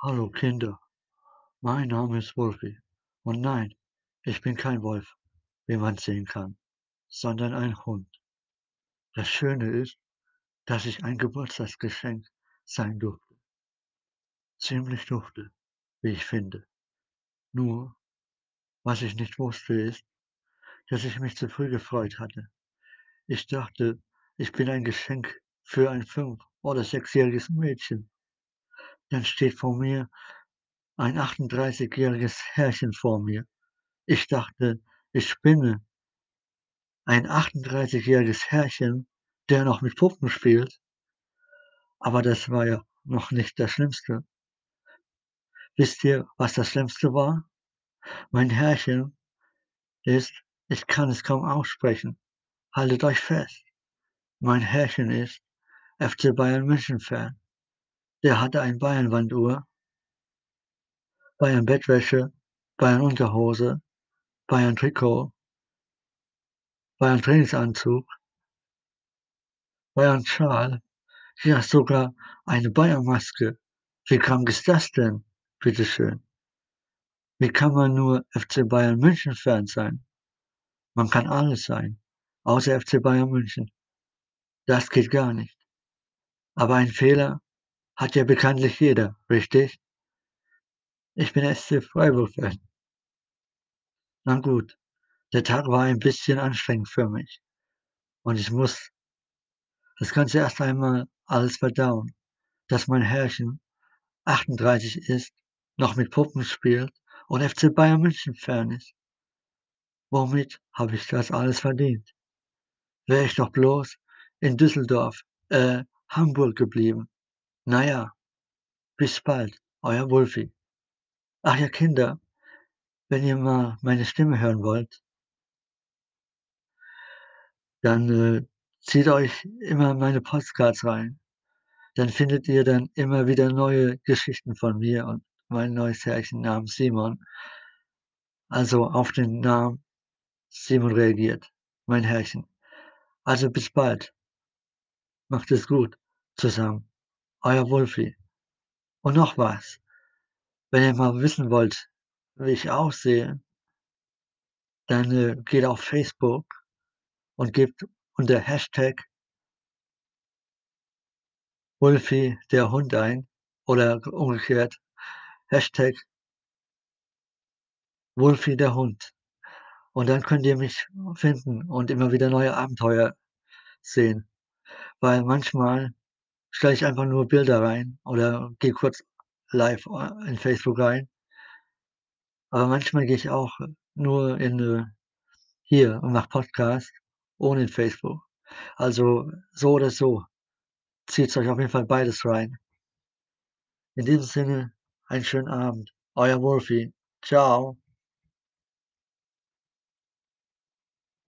Hallo Kinder, mein Name ist Wolfi. Und nein, ich bin kein Wolf, wie man sehen kann, sondern ein Hund. Das Schöne ist, dass ich ein Geburtstagsgeschenk sein durfte. Ziemlich durfte, wie ich finde. Nur, was ich nicht wusste, ist, dass ich mich zu früh gefreut hatte. Ich dachte, ich bin ein Geschenk für ein fünf- oder sechsjähriges Mädchen. Dann steht vor mir ein 38-jähriges Herrchen vor mir. Ich dachte, ich spinne. Ein 38-jähriges Herrchen, der noch mit Puppen spielt. Aber das war ja noch nicht das Schlimmste. Wisst ihr, was das Schlimmste war? Mein Herrchen ist, ich kann es kaum aussprechen. Haltet euch fest. Mein Herrchen ist FC Bayern München Fan. Der hatte ein Bayern-Wanduhr, Bayern-Bettwäsche, Bayern-Unterhose, Bayern-Trikot, Bayern-Trainingsanzug, Bayern-Schal, ja sogar eine Bayern-Maske. Wie krank ist das denn, bitteschön? Wie kann man nur FC Bayern München Fan sein? Man kann alles sein, außer FC Bayern München. Das geht gar nicht. Aber einen Fehler hat ja bekanntlich jeder, richtig? Ich bin SC Freiburg-Fan. Na gut, der Tag war ein bisschen anstrengend für mich. Und ich muss das Ganze erst einmal alles verdauen, dass mein Herrchen 38 ist, noch mit Puppen spielt und FC Bayern München Fan ist. Womit habe ich das alles verdient? Wäre ich doch bloß in Düsseldorf, äh, Hamburg geblieben. Na ja, bis bald, euer Wolfi. Ach ja, Kinder, wenn ihr mal meine Stimme hören wollt dann, äh, zieht euch immer meine Postcards rein. Dann findet ihr dann immer wieder neue Geschichten von mir und mein neues Herrchen namens Simon. Also auf den Namen Simon reagiert, mein Herrchen. Also bis bald. Macht es gut zusammen. Euer Wolfi. Und noch was. Wenn ihr mal wissen wollt, wie ich aussehe dann, äh, geht auf Facebook und gebt unter Hashtag Wolfi der Hund ein oder umgekehrt Hashtag Wolfi der Hund. Und dann könnt ihr mich finden und immer wieder neue Abenteuer sehen. Weil manchmal stelle ich einfach nur Bilder rein oder gehe kurz live äh, in Facebook rein. Aber manchmal gehe ich auch nur in, äh hier und mache Podcast ohne in Facebook. Also, so oder so, zieht's euch auf jeden Fall beides rein. In diesem Sinne, einen schönen Abend. Euer Wolfi. Tschau.